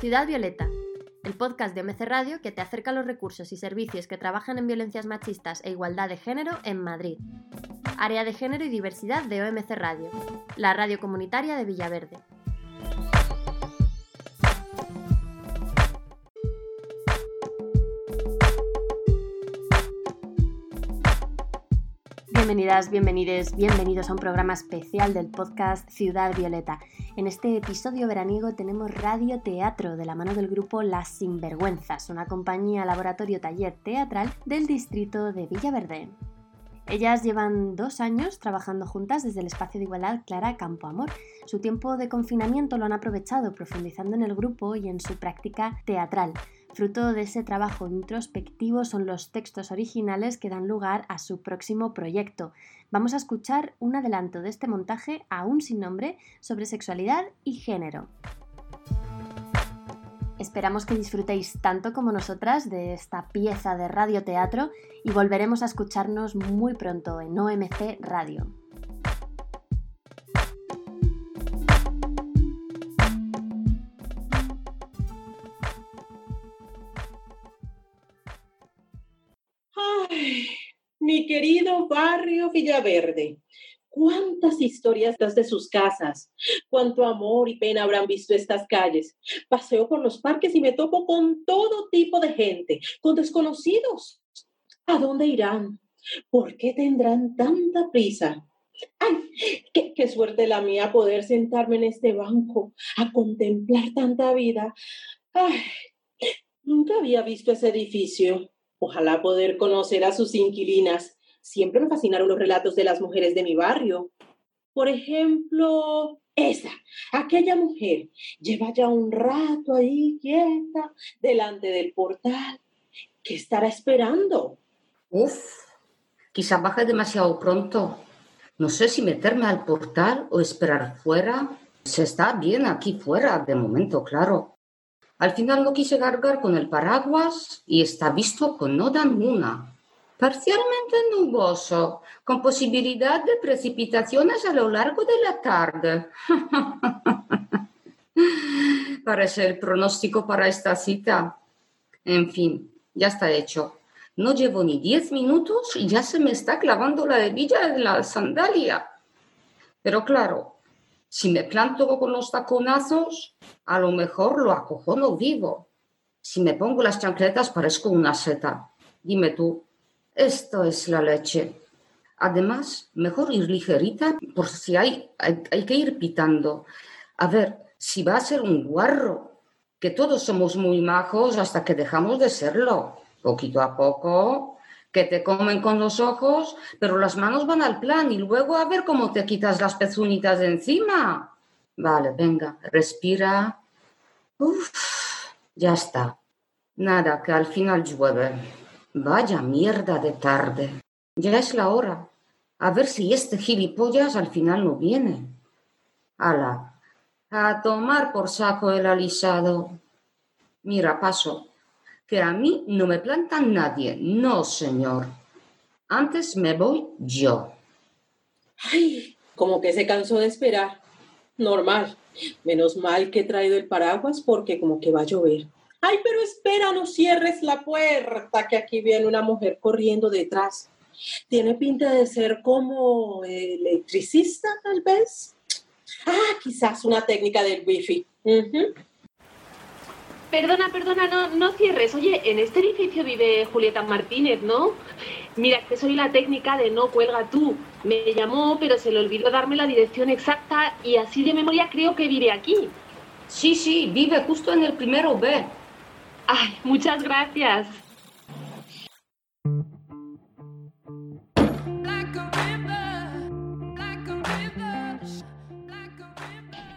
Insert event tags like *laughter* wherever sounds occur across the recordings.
Ciudad Violeta, el podcast de OMC Radio que te acerca a los recursos y servicios que trabajan en violencias machistas e igualdad de género en Madrid. Área de Género y Diversidad de OMC Radio, la radio comunitaria de Villaverde. Bienvenidas, bienvenidos, bienvenidos a un programa especial del podcast Ciudad Violeta. En este episodio veraniego tenemos radio teatro de la mano del grupo Las Sinvergüenzas, una compañía laboratorio taller teatral del distrito de Villaverde. Ellas llevan dos años trabajando juntas desde el espacio de igualdad Clara Campo Amor. Su tiempo de confinamiento lo han aprovechado profundizando en el grupo y en su práctica teatral. Fruto de ese trabajo introspectivo son los textos originales que dan lugar a su próximo proyecto. Vamos a escuchar un adelanto de este montaje, aún sin nombre, sobre sexualidad y género. Esperamos que disfrutéis tanto como nosotras de esta pieza de radioteatro y volveremos a escucharnos muy pronto en OMC Radio. Mi querido barrio Villaverde. ¿Cuántas historias de sus casas? ¿Cuánto amor y pena habrán visto estas calles? Paseo por los parques y me topo con todo tipo de gente, con desconocidos. ¿A dónde irán? ¿Por qué tendrán tanta prisa? ¡Ay! Qué, qué, suerte la mía poder sentarme en este banco a contemplar tanta vida! ¡Ay! Nunca había visto ese edificio. Ojalá poder conocer a sus inquilinas. Siempre me fascinaron los relatos de las mujeres de mi barrio. Por ejemplo, esa, aquella mujer, lleva ya un rato ahí quieta delante del portal. ¿Qué estará esperando? Uf, quizá baje demasiado pronto. No sé si meterme al portal o esperar fuera. Se está bien aquí fuera, de momento, claro. Al final no quise cargar con el paraguas y está visto con noda ninguna. Parcialmente nuboso, con posibilidad de precipitaciones a lo largo de la tarde. *laughs* Parece el pronóstico para esta cita. En fin, ya está hecho. No llevo ni diez minutos y ya se me está clavando la hebilla de la sandalia. Pero claro, si me planto con los taconazos, a lo mejor lo acojono vivo. Si me pongo las chancletas parezco una seta. Dime tú, esto es la leche. Además, mejor ir ligerita por si hay, hay, hay que ir pitando. A ver, si va a ser un guarro, que todos somos muy majos hasta que dejamos de serlo, poquito a poco, que te comen con los ojos, pero las manos van al plan y luego a ver cómo te quitas las pezunitas de encima. Vale, venga, respira. Uf, ya está. Nada, que al final llueve. Vaya mierda de tarde. Ya es la hora. A ver si este gilipollas al final no viene. Ala, a tomar por saco el alisado. Mira, paso que a mí no me plantan nadie. No, señor. Antes me voy yo. Ay, como que se cansó de esperar. Normal. Menos mal que he traído el paraguas porque como que va a llover. Ay, pero espera, no cierres la puerta, que aquí viene una mujer corriendo detrás. Tiene pinta de ser como electricista, tal vez. Ah, quizás una técnica del wifi. Perdona, perdona, no, no cierres. Oye, en este edificio vive Julieta Martínez, ¿no? Mira, que soy la técnica de no cuelga tú. Me llamó, pero se le olvidó darme la dirección exacta y así de memoria creo que vive aquí. Sí, sí, vive justo en el primero B. Ay, muchas gracias.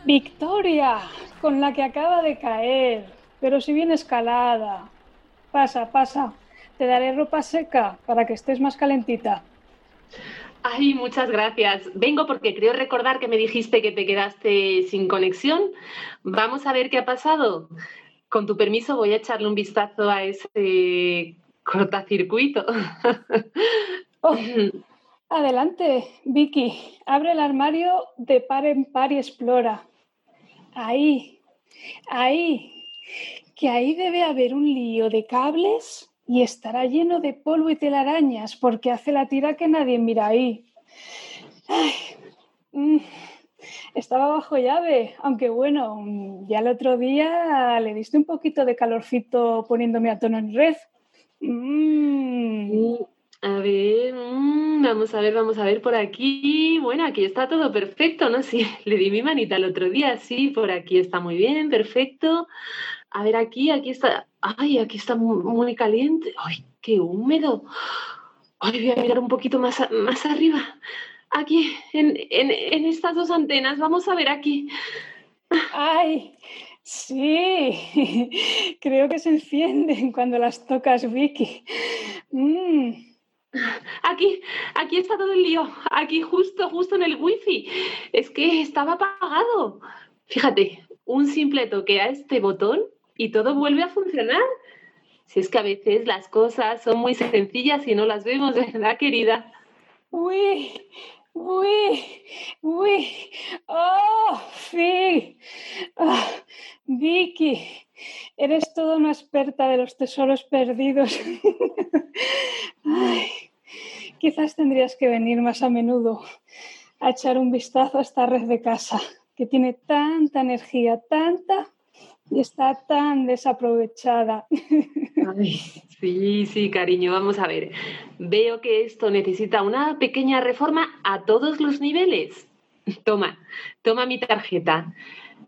Victoria, con la que acaba de caer pero si viene escalada. Pasa, pasa. Te daré ropa seca para que estés más calentita. Ay, muchas gracias. Vengo porque creo recordar que me dijiste que te quedaste sin conexión. Vamos a ver qué ha pasado. Con tu permiso voy a echarle un vistazo a ese cortacircuito. *laughs* Oh, adelante, Vicky. Abre el armario de par en par y explora. Ahí, ahí. Que ahí debe haber un lío de cables y estará lleno de polvo y telarañas porque hace la tira que nadie mira ahí. Mm, estaba bajo llave, aunque bueno, ya el otro día le diste un poquito de calorcito poniéndome a tono en red. Mm. A ver, mm, vamos a ver, vamos a ver por aquí. Bueno, aquí está todo perfecto, ¿no? *laughs* Sí, le di mi manita el otro día, sí, por aquí está muy bien, perfecto. A ver, aquí, aquí está. Ay, aquí está muy, caliente. Ay, qué húmedo. Ay, voy a mirar un poquito más, más arriba. Aquí, en, en estas dos antenas, vamos a ver aquí. Ay, Sí, *laughs* creo que se encienden cuando las tocas, Vicky. Mm. Aquí, aquí está todo el lío. Aquí justo, justo en el wifi. Es que estaba apagado. Fíjate, un simple toque a este botón y todo vuelve a funcionar. Si es que a veces las cosas son muy sencillas y no las vemos, *laughs* ¿verdad, querida? Uy, uy, uy. Oh, sí. Ah, Vicky, eres toda una experta de los tesoros perdidos. *laughs* quizás tendrías que venir más a menudo a echar un vistazo a esta red de casa, que tiene tanta energía, tanta, y está tan desaprovechada. *laughs* sí, sí, cariño, vamos a ver. Veo que esto necesita una pequeña reforma a todos los niveles. Toma, toma mi tarjeta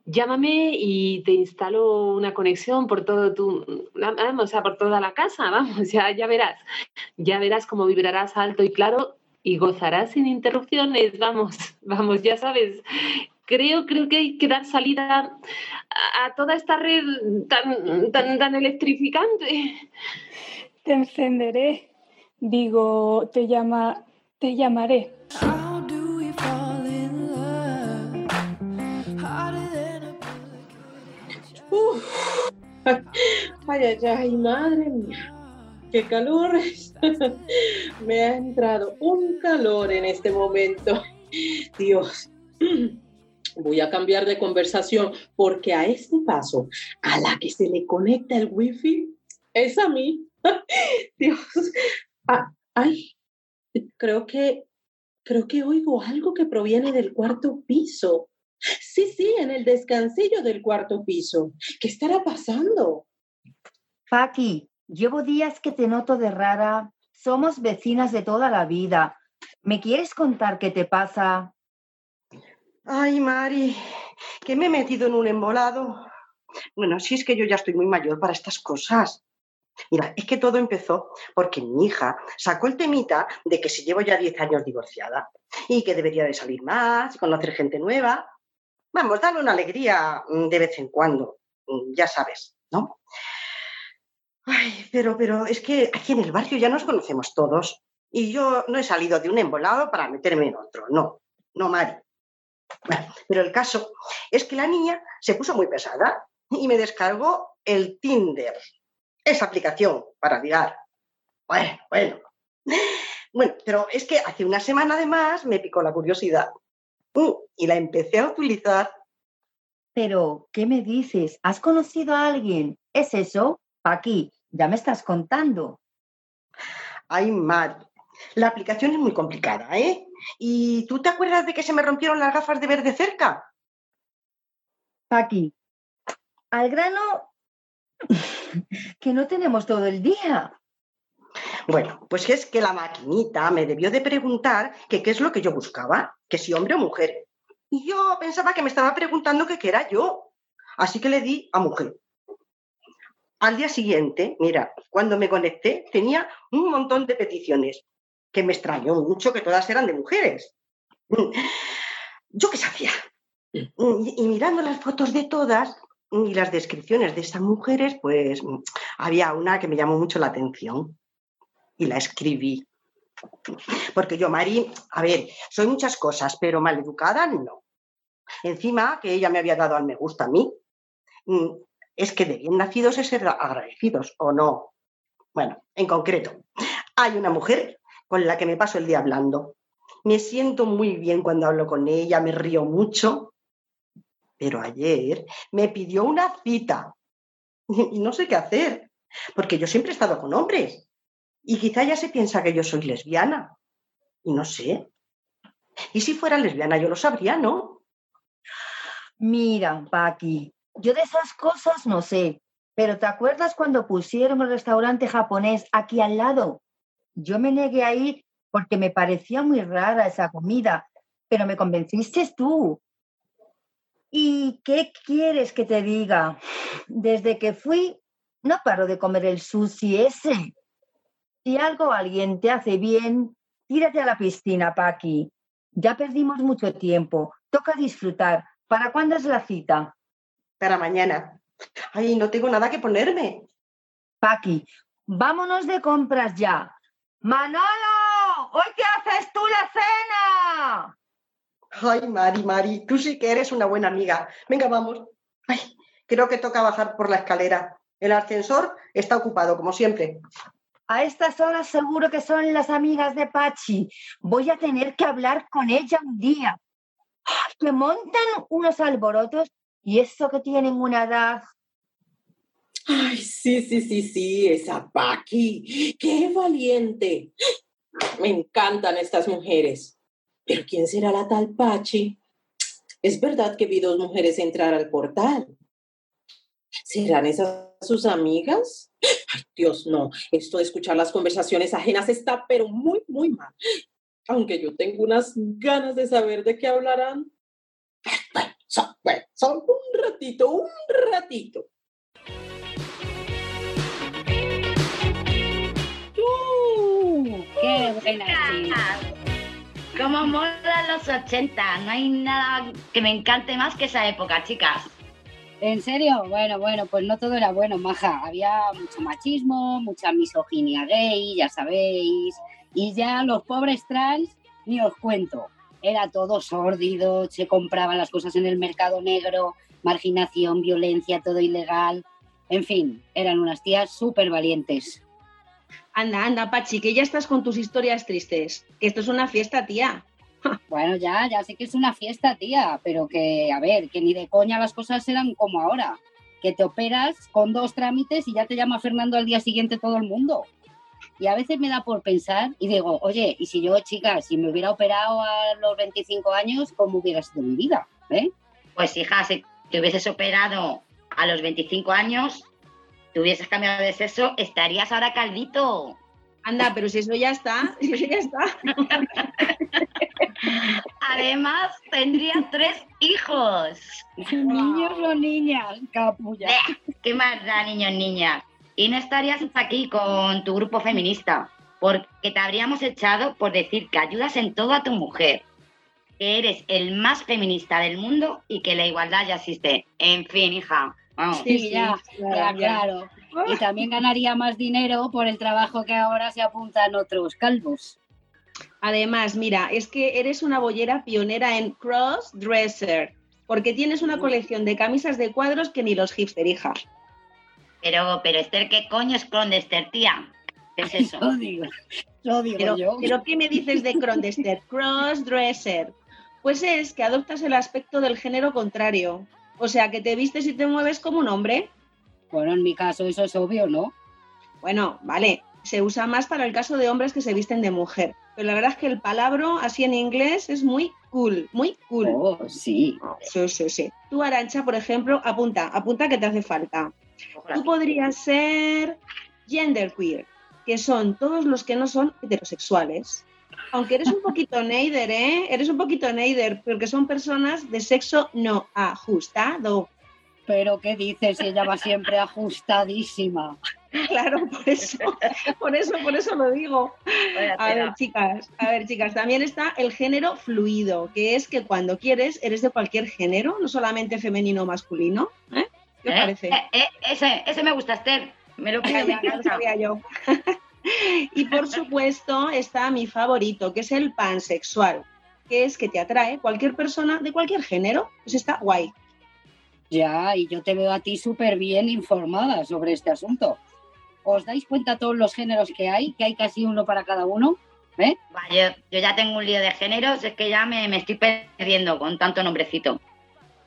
llámame y te instalo una conexión por todo tu, o sea, por toda la casa, vamos, *laughs* ya, ya verás, ya verás cómo vibrarás alto y claro y gozarás sin interrupciones, vamos, *laughs* vamos, ya sabes. Creo, creo que hay que dar salida a, toda esta red tan, tan, tan electrificante. Te encenderé, digo, te llama, te llamaré. Ay, ay, ay, madre mía. Qué calor. *laughs* Me ha entrado un calor en este momento. Dios. Voy a cambiar de conversación porque a este paso, a la que se le conecta el wifi, es a mí. *laughs* Dios. Ah, ay, creo que, creo que oigo algo que proviene del cuarto piso. Sí, sí, en el descansillo del cuarto piso. ¿Qué estará pasando? Paqui, llevo días que te noto de rara. Somos vecinas de toda la vida. ¿Me quieres contar qué te pasa? Ay, Mari, que me he metido en un embolado. Bueno, si es que yo ya estoy muy mayor para estas cosas. Mira, es que todo empezó porque mi hija sacó el temita de que si llevo ya 10 años divorciada y que debería de salir más, conocer gente nueva. Vamos, dale una alegría mm, de vez en cuando, mm, ya sabes, ¿no? Ay, pero, pero es que aquí en el barrio ya nos conocemos todos y yo no he salido de un embolado para meterme en otro, no, no, Mari. Pero el caso es que la niña se puso muy pesada y me descargó el Tinder, esa aplicación para ligar. Bueno, bueno. Bueno, pero es que hace una semana además me picó la curiosidad Uh, y la empecé a utilizar. Pero, ¿qué me dices? ¿Has conocido a alguien? ¿Es eso? Aquí, ya me estás contando. Ay, Mari, la aplicación es muy complicada, ¿eh? ¿Y tú te acuerdas de que se me rompieron las gafas de ver de cerca? Paqui, al grano, que no tenemos todo el día. Bueno, pues es que la maquinita me debió de preguntar que qué es lo que yo buscaba, que si hombre o mujer. Y yo pensaba que me estaba preguntando que qué era yo. Así que le di a mujer. Al día siguiente, mira, cuando me conecté, tenía un montón de peticiones, que me extrañó mucho que todas eran de mujeres. ¿Yo qué sabía? Y, mirando las fotos de todas y las descripciones de estas mujeres, pues había una que me llamó mucho la atención y la escribí. Porque yo, Mari, a ver, soy muchas cosas, pero maleducada no. Encima que ella me había dado al me gusta a mí, mm, es que de bien nacidos es ser agradecidos, ¿o no? Bueno, en concreto, hay una mujer con la que me paso el día hablando. Me siento muy bien cuando hablo con ella, me río mucho, pero ayer me pidió una cita y no sé qué hacer, porque yo siempre he estado con hombres. Y quizá ya se piensa que yo soy lesbiana. Y no sé. Y si fuera lesbiana, yo lo sabría, ¿no? Mira, Paqui, yo de esas cosas no sé, pero ¿te acuerdas cuando pusieron el restaurante japonés aquí al lado? Yo me negué a ir porque me parecía muy rara esa comida, pero me convenciste tú. ¿Y qué quieres que te diga? Desde que fui, no paro de comer el sushi ese. Si algo alguien te hace bien, tírate a la piscina, Paqui. Ya perdimos mucho tiempo. Toca disfrutar. ¿Para cuándo es la cita? Para mañana. Ay, no tengo nada que ponerme. Paqui, vámonos de compras ya. Manolo, ¿hoy qué haces tú la cena? Ay, Mari, Mari, tú sí que eres una buena amiga. Venga, vamos. Ay, creo que toca bajar por la escalera. El ascensor está ocupado, como siempre. A estas horas seguro que son las amigas de Pachi. Voy a tener que hablar con ella un día. Ay, que montan unos alborotos y eso que tienen una edad. Ay, sí, sí, sí, sí, esa Paqui. ¡Qué valiente! Me encantan estas mujeres. Pero ¿quién será la tal Pachi? Es verdad que vi dos mujeres entrar al portal. ¿Serán esas sus amigas? Ay, Dios, no. Esto de escuchar las conversaciones ajenas está, pero muy, muy mal. Aunque yo tengo unas ganas de saber de qué hablarán. Bueno, un ratito, un ratito. Como los 80, no hay nada que me encante más que esa época, chicas. ¿En serio? Bueno, bueno, pues no todo era bueno, maja. Había mucho machismo, mucha misoginia gay, ya sabéis. Y ya los pobres trans, ni os cuento. Era todo sórdido, se compraban las cosas en el mercado negro, marginación, violencia, todo ilegal. En fin, eran unas tías súper valientes. Anda, anda, Pachi, que ya estás con tus historias tristes. Que esto es una fiesta, tía. *laughs* Bueno, ya, ya sé que es una fiesta, tía, pero que, a ver, que ni de coña las cosas eran como ahora. Que te operas con dos trámites y ya te llama Fernando al día siguiente todo el mundo. Y a veces me da por pensar y digo, oye, y si yo, chica, si me hubiera operado a los 25 años, ¿cómo hubiera sido mi vida? ¿Eh? Pues hija, si te hubieses operado a los 25 años, te hubieses cambiado de sexo, estarías ahora caldito. Anda, pero si eso ya está, *laughs* si eso ya está. Además, tendría tres hijos. Niños o niñas, capulla. ¿Qué más da, niños, niñas? Y no estarías aquí con tu grupo feminista, porque te habríamos echado por decir que ayudas en todo a tu mujer, que eres el más feminista del mundo y que la igualdad ya existe. En fin, hija. Sí, ya, ya, claro. Y también ganaría más dinero por el trabajo que ahora se apuntan otros calvos. Además, mira, es que eres una bollera pionera en cross-dresser, porque tienes una colección de camisas de cuadros que ni los hipster, hija. Pero, pero Esther, ¿qué coño es Crondester, tía? ¿Qué es eso? Lo digo, lo digo Pero, yo. pero ¿qué me dices de Crondester? *laughs* Cross-dresser. Pues es que adoptas el aspecto del género contrario. O sea, que te vistes y te mueves como un hombre. Bueno, en mi caso eso es obvio, ¿no? Bueno, vale, se usa más para el caso de hombres que se visten de mujer. Pero la verdad es que el palabra así en inglés es muy cool, muy cool. Oh, sí. Sí, sí, sí. Tú, Arancha, por ejemplo, apunta, apunta que te hace falta. Tú podrías ser genderqueer, que son todos los que no son heterosexuales. Aunque eres un poquito neider, ¿eh? Eres un poquito neider, porque son personas de sexo no ajustado. Pero ¿qué dices? Si ella va siempre ajustadísima. *laughs* Claro, por eso, por eso, por eso lo digo. A ver, chicas, a ver, chicas, también está el género fluido, que es que cuando quieres eres de cualquier género, no solamente femenino o masculino. ¿eh? ¿Qué os ¿Eh? parece? Eh, eh, ese, ese me gusta, Esther. Me lo *laughs* Ya, ya, ya lo sabía yo. *laughs* y por supuesto está mi favorito, que es el pansexual, que es que te atrae cualquier persona de cualquier género. Pues está guay. Ya, y yo te veo a ti súper bien informada sobre este asunto. ¿Os dais cuenta todos los géneros que hay? Que hay casi uno para cada uno. ¿Eh? Va, yo, yo ya tengo un lío de géneros, es que ya me, me estoy perdiendo con tanto nombrecito.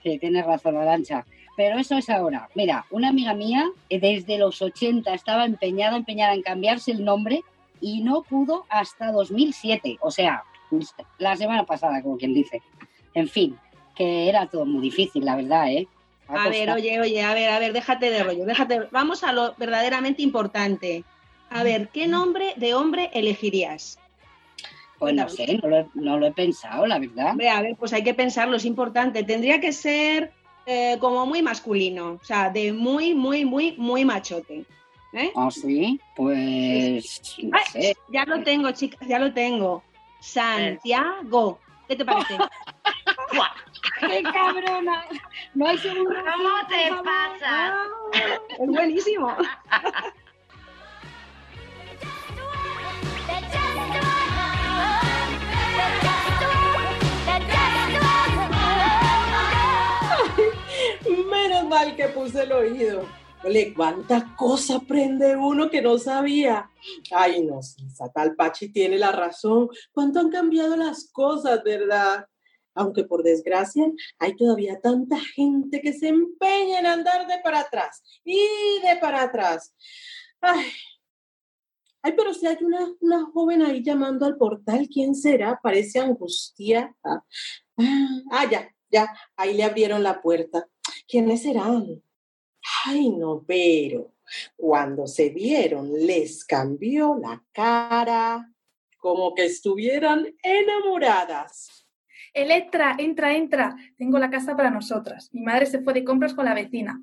Sí, tienes razón, Arancha. Pero eso es ahora. Mira, una amiga mía eh, desde los 80 estaba empeñada, empeñada en cambiarse el nombre y no pudo hasta 2007. O sea, la semana pasada, como quien dice. En fin, que era todo muy difícil, la verdad, ¿eh? A ver, oye, oye, a ver, a ver, déjate de rollo, déjate. Vamos a lo verdaderamente importante. A ver, ¿qué nombre de hombre elegirías? Pues no sé, no lo, he pensado, la verdad. Hombre, a ver, pues hay que pensarlo, es importante. Tendría que ser eh, como muy masculino, o sea, de muy, muy, muy, muy machote. ¿eh? Ah, sí, pues. Ya lo tengo, chicas, ya lo tengo. Santiago. ¿Qué te parece? *laughs* ¡Qué cabrona! No hay seguro. ¿Cómo te pasa? Ah, es buenísimo. *laughs* mal que puse el oído. Ole, cuánta cosa aprende uno que no sabía. Ay, no, esa tal Pachi tiene la razón. Cuánto han cambiado las cosas, ¿verdad? Aunque por desgracia hay todavía tanta gente que se empeña en andar de para atrás y de para atrás. Ay, Ay, pero si hay una, una, joven ahí llamando al portal, ¿quién será? Parece angustia. Ah, ya, ya, ahí le abrieron la puerta. ¿Quiénes serán? Ay, no, pero cuando se vieron les cambió la cara, como que estuvieran enamoradas. Electra, entra, entra. Tengo la casa para nosotras. Mi madre se fue de compras con la vecina.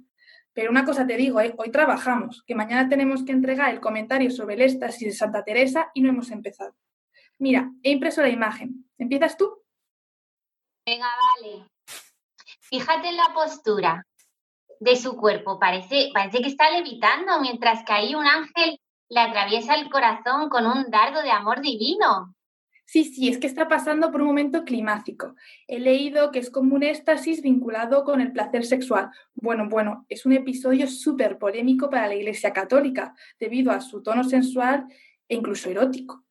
Pero una cosa te digo, ¿eh? hoy trabajamos, que mañana tenemos que entregar el comentario sobre el éxtasis de Santa Teresa y no hemos empezado. Mira, he impreso la imagen. ¿Empiezas tú? Venga, vale. Fíjate en la postura de su cuerpo. Parece, parece que está levitando, mientras que ahí un ángel le atraviesa el corazón con un dardo de amor divino. Sí, sí, es que está pasando por un momento climático. He leído que es como un éxtasis vinculado con el placer sexual. Bueno, bueno, es un episodio súper polémico para la Iglesia Católica, debido a su tono sensual e incluso erótico.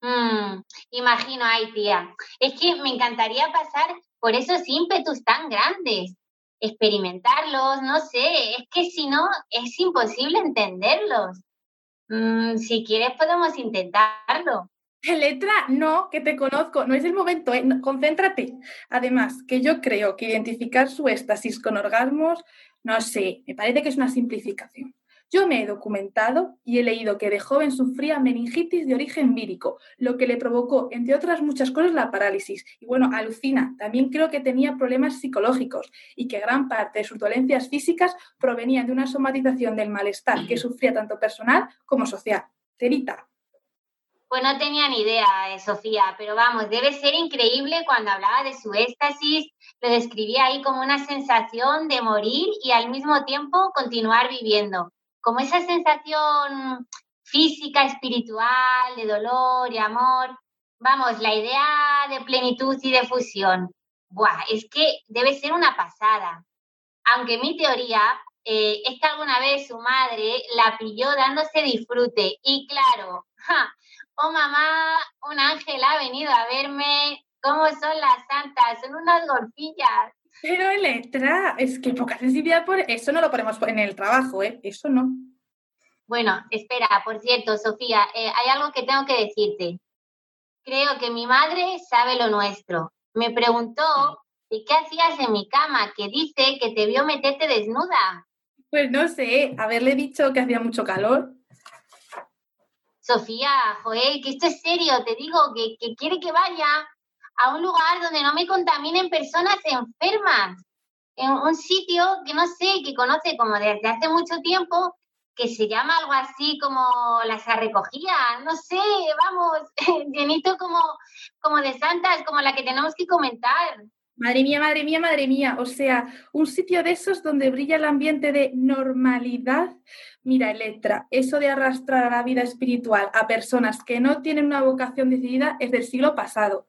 Mm, imagino, ay tía, es que me encantaría pasar por esos ímpetus tan grandes experimentarlos, no sé, es que si no, es imposible entenderlos. Mm, si quieres, podemos intentarlo. Letra, no, que te conozco, no es el momento, ¿eh? concéntrate. Además, que yo creo que identificar su éxtasis con orgasmos, no sé, me parece que es una simplificación. Yo me he documentado y he leído que de joven sufría meningitis de origen vírico, lo que le provocó, entre otras muchas cosas, la parálisis. Y bueno, alucina, también creo que tenía problemas psicológicos y que gran parte de sus dolencias físicas provenían de una somatización del malestar que sufría tanto personal como social. Terita. Pues no tenía ni idea, eh, Sofía, pero vamos, debe ser increíble cuando hablaba de su éxtasis, lo describía ahí como una sensación de morir y al mismo tiempo continuar viviendo como esa sensación física, espiritual, de dolor y amor. Vamos, la idea de plenitud y de fusión, buah, es que debe ser una pasada. Aunque mi teoría eh, es que alguna vez su madre la pilló dándose disfrute y claro, oh mamá, un ángel ha venido a verme, ¿cómo son las santas? Son unas golfillas. Pero Electra, es que poca sensibilidad por eso no lo ponemos en el trabajo, ¿eh? Eso no. Bueno, espera, por cierto, Sofía, eh, hay algo que tengo que decirte. Creo que mi madre sabe lo nuestro. Me preguntó qué hacías en mi cama, que dice que te vio meterte desnuda. Pues no sé, haberle dicho que hacía mucho calor. Sofía, Joel, que esto es serio, te digo que, que quiere que vaya a un lugar donde no me contaminen personas enfermas, en un sitio que no sé, que conoce como desde hace mucho tiempo, que se llama algo así como las recogía, no sé, vamos, *laughs* llenito como, como de santas, como la que tenemos que comentar. Madre mía, madre mía, madre mía. O sea, un sitio de esos donde brilla el ambiente de normalidad. Mira, Electra, eso de arrastrar a la vida espiritual a personas que no tienen una vocación decidida es del siglo pasado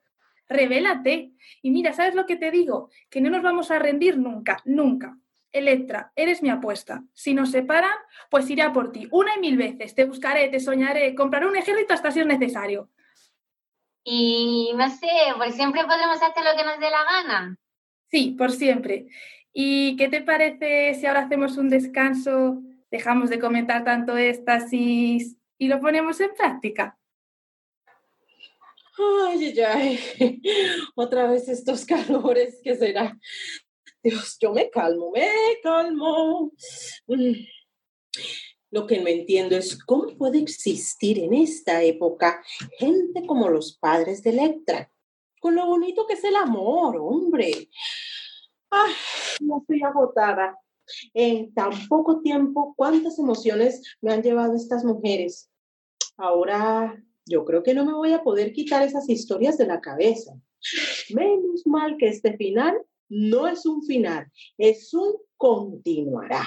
revélate. Y mira, ¿sabes lo que te digo? Que no nos vamos a rendir nunca, nunca. Electra, eres mi apuesta. Si nos separan, pues iré a por ti una y mil veces. Te buscaré, te soñaré, compraré un ejército hasta si es necesario. Y no sé, pues siempre podremos hacer lo que nos dé la gana. Sí, por siempre. ¿Y qué te parece si ahora hacemos un descanso, dejamos de comentar tanto éxtasis y lo ponemos en práctica? Ay, ay. *laughs* Otra vez estos *laughs* calores, ¿qué será? Dios, yo me calmo, me calmo. Mm. Lo que no entiendo es cómo puede existir en esta época gente como los padres de Electra, con lo bonito que es el amor, hombre. Ay, no estoy agotada. En tan poco tiempo, ¿cuántas emociones me han llevado estas mujeres? Ahora, yo creo que no me voy a poder quitar esas historias de la cabeza. Menos mal que este final no es un final, es un continuará.